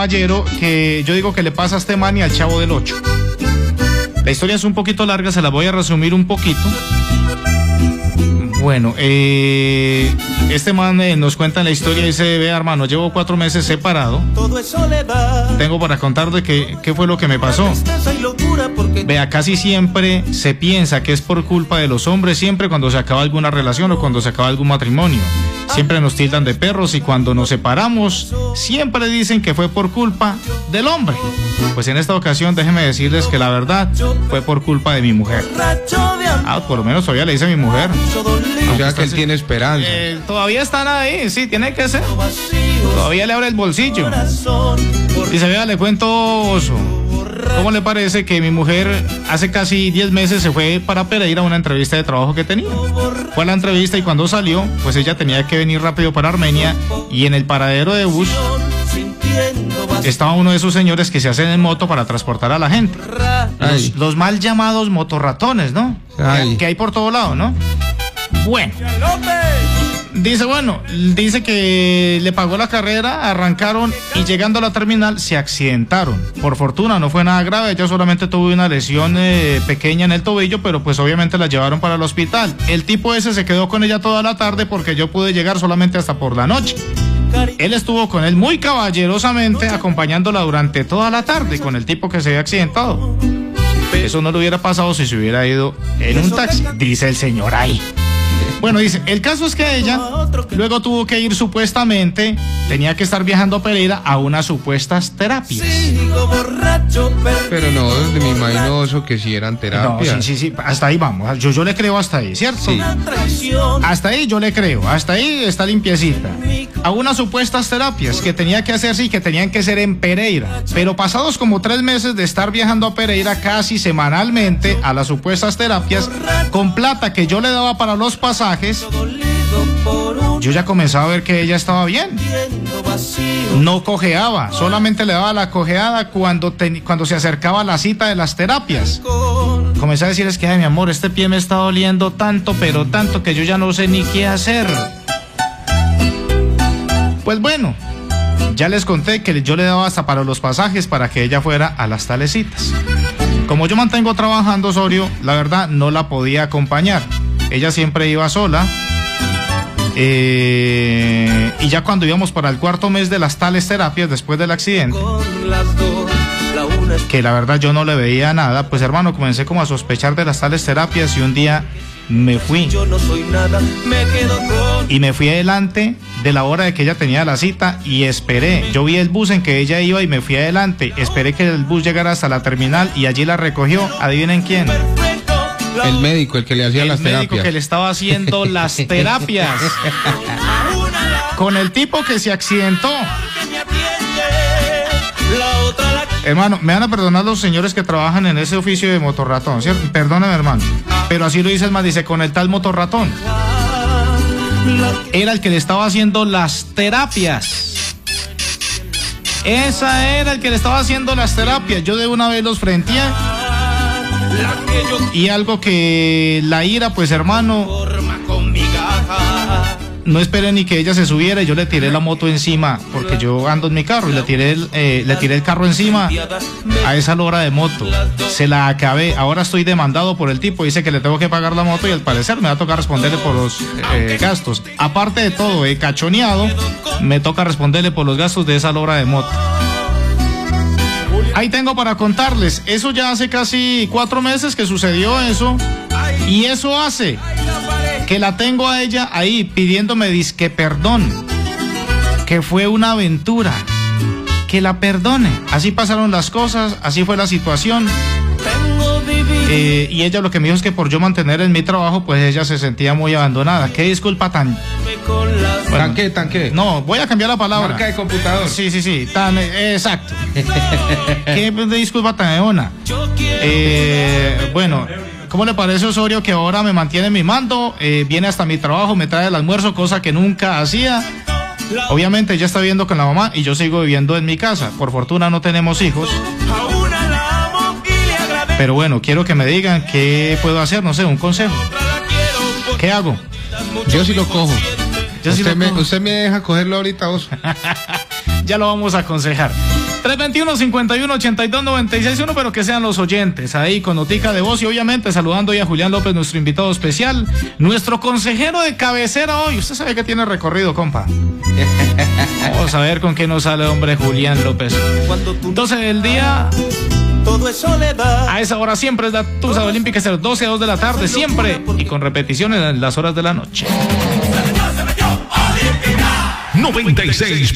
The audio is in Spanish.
caballero que yo digo que le pasa a este man y al chavo del 8. La historia es un poquito larga, se la voy a resumir un poquito. Bueno, eh, este man eh, nos cuenta la historia y dice, ve hermano, llevo cuatro meses separado. Tengo para contar de qué, qué fue lo que me pasó. Vea, casi siempre se piensa que es por culpa de los hombres, siempre cuando se acaba alguna relación o cuando se acaba algún matrimonio. Siempre nos tildan de perros y cuando nos separamos, siempre dicen que fue por culpa del hombre. Pues en esta ocasión déjenme decirles que la verdad fue por culpa de mi mujer. Ah, por lo menos todavía le dice a mi mujer. O sea que él tiene esperanza. Eh, todavía están ahí, sí, tiene que ser. Todavía le abre el bolsillo. Dice, vea, le cuento, oso. ¿Cómo le parece que mi mujer hace casi 10 meses se fue para Pereira a una entrevista de trabajo que tenía? Fue a la entrevista y cuando salió, pues ella tenía que venir rápido para Armenia y en el paradero de bus estaba uno de esos señores que se hacen en moto para transportar a la gente. Los, los mal llamados motorratones, ¿no? Que hay por todo lado, ¿no? Bueno. Dice, bueno, dice que le pagó la carrera, arrancaron y llegando a la terminal se accidentaron. Por fortuna no fue nada grave, ella solamente tuvo una lesión eh, pequeña en el tobillo, pero pues obviamente la llevaron para el hospital. El tipo ese se quedó con ella toda la tarde porque yo pude llegar solamente hasta por la noche. Él estuvo con él muy caballerosamente acompañándola durante toda la tarde con el tipo que se había accidentado. Eso no le hubiera pasado si se hubiera ido en un taxi, dice el señor ahí. Bueno, dice, el caso es que ella luego tuvo que ir supuestamente, tenía que estar viajando a Pereira a unas supuestas terapias. Pero no, me imagino eso que si eran No, terapias. sí, sí, sí, hasta ahí vamos. Yo, yo le creo hasta ahí, ¿cierto? Sí. Hasta ahí yo le creo, hasta ahí está limpiecita. A unas supuestas terapias que tenía que hacerse y que tenían que ser en Pereira. Pero pasados como tres meses de estar viajando a Pereira casi semanalmente a las supuestas terapias, con plata que yo le daba para los pasajes, yo ya comenzaba a ver que ella estaba bien. No cojeaba, solamente le daba la cojeada cuando, cuando se acercaba la cita de las terapias. Comencé a decirles que, ay, mi amor, este pie me está doliendo tanto, pero tanto que yo ya no sé ni qué hacer. Pues bueno, ya les conté que yo le daba hasta para los pasajes para que ella fuera a las tales citas. Como yo mantengo trabajando Osorio, la verdad no la podía acompañar. Ella siempre iba sola. Eh, y ya cuando íbamos para el cuarto mes de las tales terapias después del accidente, que la verdad yo no le veía nada, pues hermano, comencé como a sospechar de las tales terapias y un día me fui. Y me fui adelante de la hora de que ella tenía la cita y esperé. Yo vi el bus en que ella iba y me fui adelante. Esperé que el bus llegara hasta la terminal y allí la recogió. Adivinen quién. El médico, el que le hacía El las médico terapias. que le estaba haciendo las terapias. Con el tipo que se accidentó. Hermano, me van a perdonar los señores que trabajan en ese oficio de motorratón, ¿cierto? Perdóname, hermano. Pero así lo dice el man, dice, con el tal motorratón. Era el que le estaba haciendo las terapias. Esa era el que le estaba haciendo las terapias. Yo de una vez los frenteé. Y algo que la ira, pues hermano, no esperé ni que ella se subiera yo le tiré la moto encima, porque yo ando en mi carro y le tiré el, eh, le el carro encima a esa lora de moto. Se la acabé. Ahora estoy demandado por el tipo. Dice que le tengo que pagar la moto y al parecer me va a tocar responderle por los eh, gastos. Aparte de todo, he cachoneado, me toca responderle por los gastos de esa lora de moto. Ahí tengo para contarles. Eso ya hace casi cuatro meses que sucedió eso. Y eso hace que la tengo a ella ahí pidiéndome disque perdón. Que fue una aventura. Que la perdone. Así pasaron las cosas, así fue la situación. Eh, y ella lo que me dijo es que por yo mantener en mi trabajo, pues ella se sentía muy abandonada. Qué disculpa tan. Bueno, ¿Tanque, tanque? no, voy a cambiar la palabra. Marca de computador. Sí, sí, sí, tan eh, exacto. Qué disculpa tan eona. Eh, bueno, ¿cómo le parece Osorio que ahora me mantiene en mi mando? Eh, viene hasta mi trabajo, me trae el almuerzo, cosa que nunca hacía. Obviamente ella está viviendo con la mamá y yo sigo viviendo en mi casa. Por fortuna no tenemos hijos. Pero bueno, quiero que me digan qué puedo hacer, no sé, un consejo. ¿Qué hago? Yo sí lo cojo. Yo sí usted, lo me, cojo. usted me deja cogerlo ahorita, vos. Ya lo vamos a aconsejar. 321-51-82-96-1, pero que sean los oyentes ahí con notica de voz y obviamente saludando hoy a Julián López, nuestro invitado especial, nuestro consejero de cabecera hoy. Usted sabe que tiene recorrido, compa. Vamos a ver con qué nos sale, hombre, Julián López. Entonces, el día todo es soledad. A esa hora siempre es la Tusa Olímpica, es de 12 a 2 de la tarde, siempre. Y con repeticiones en las horas de la noche. 96.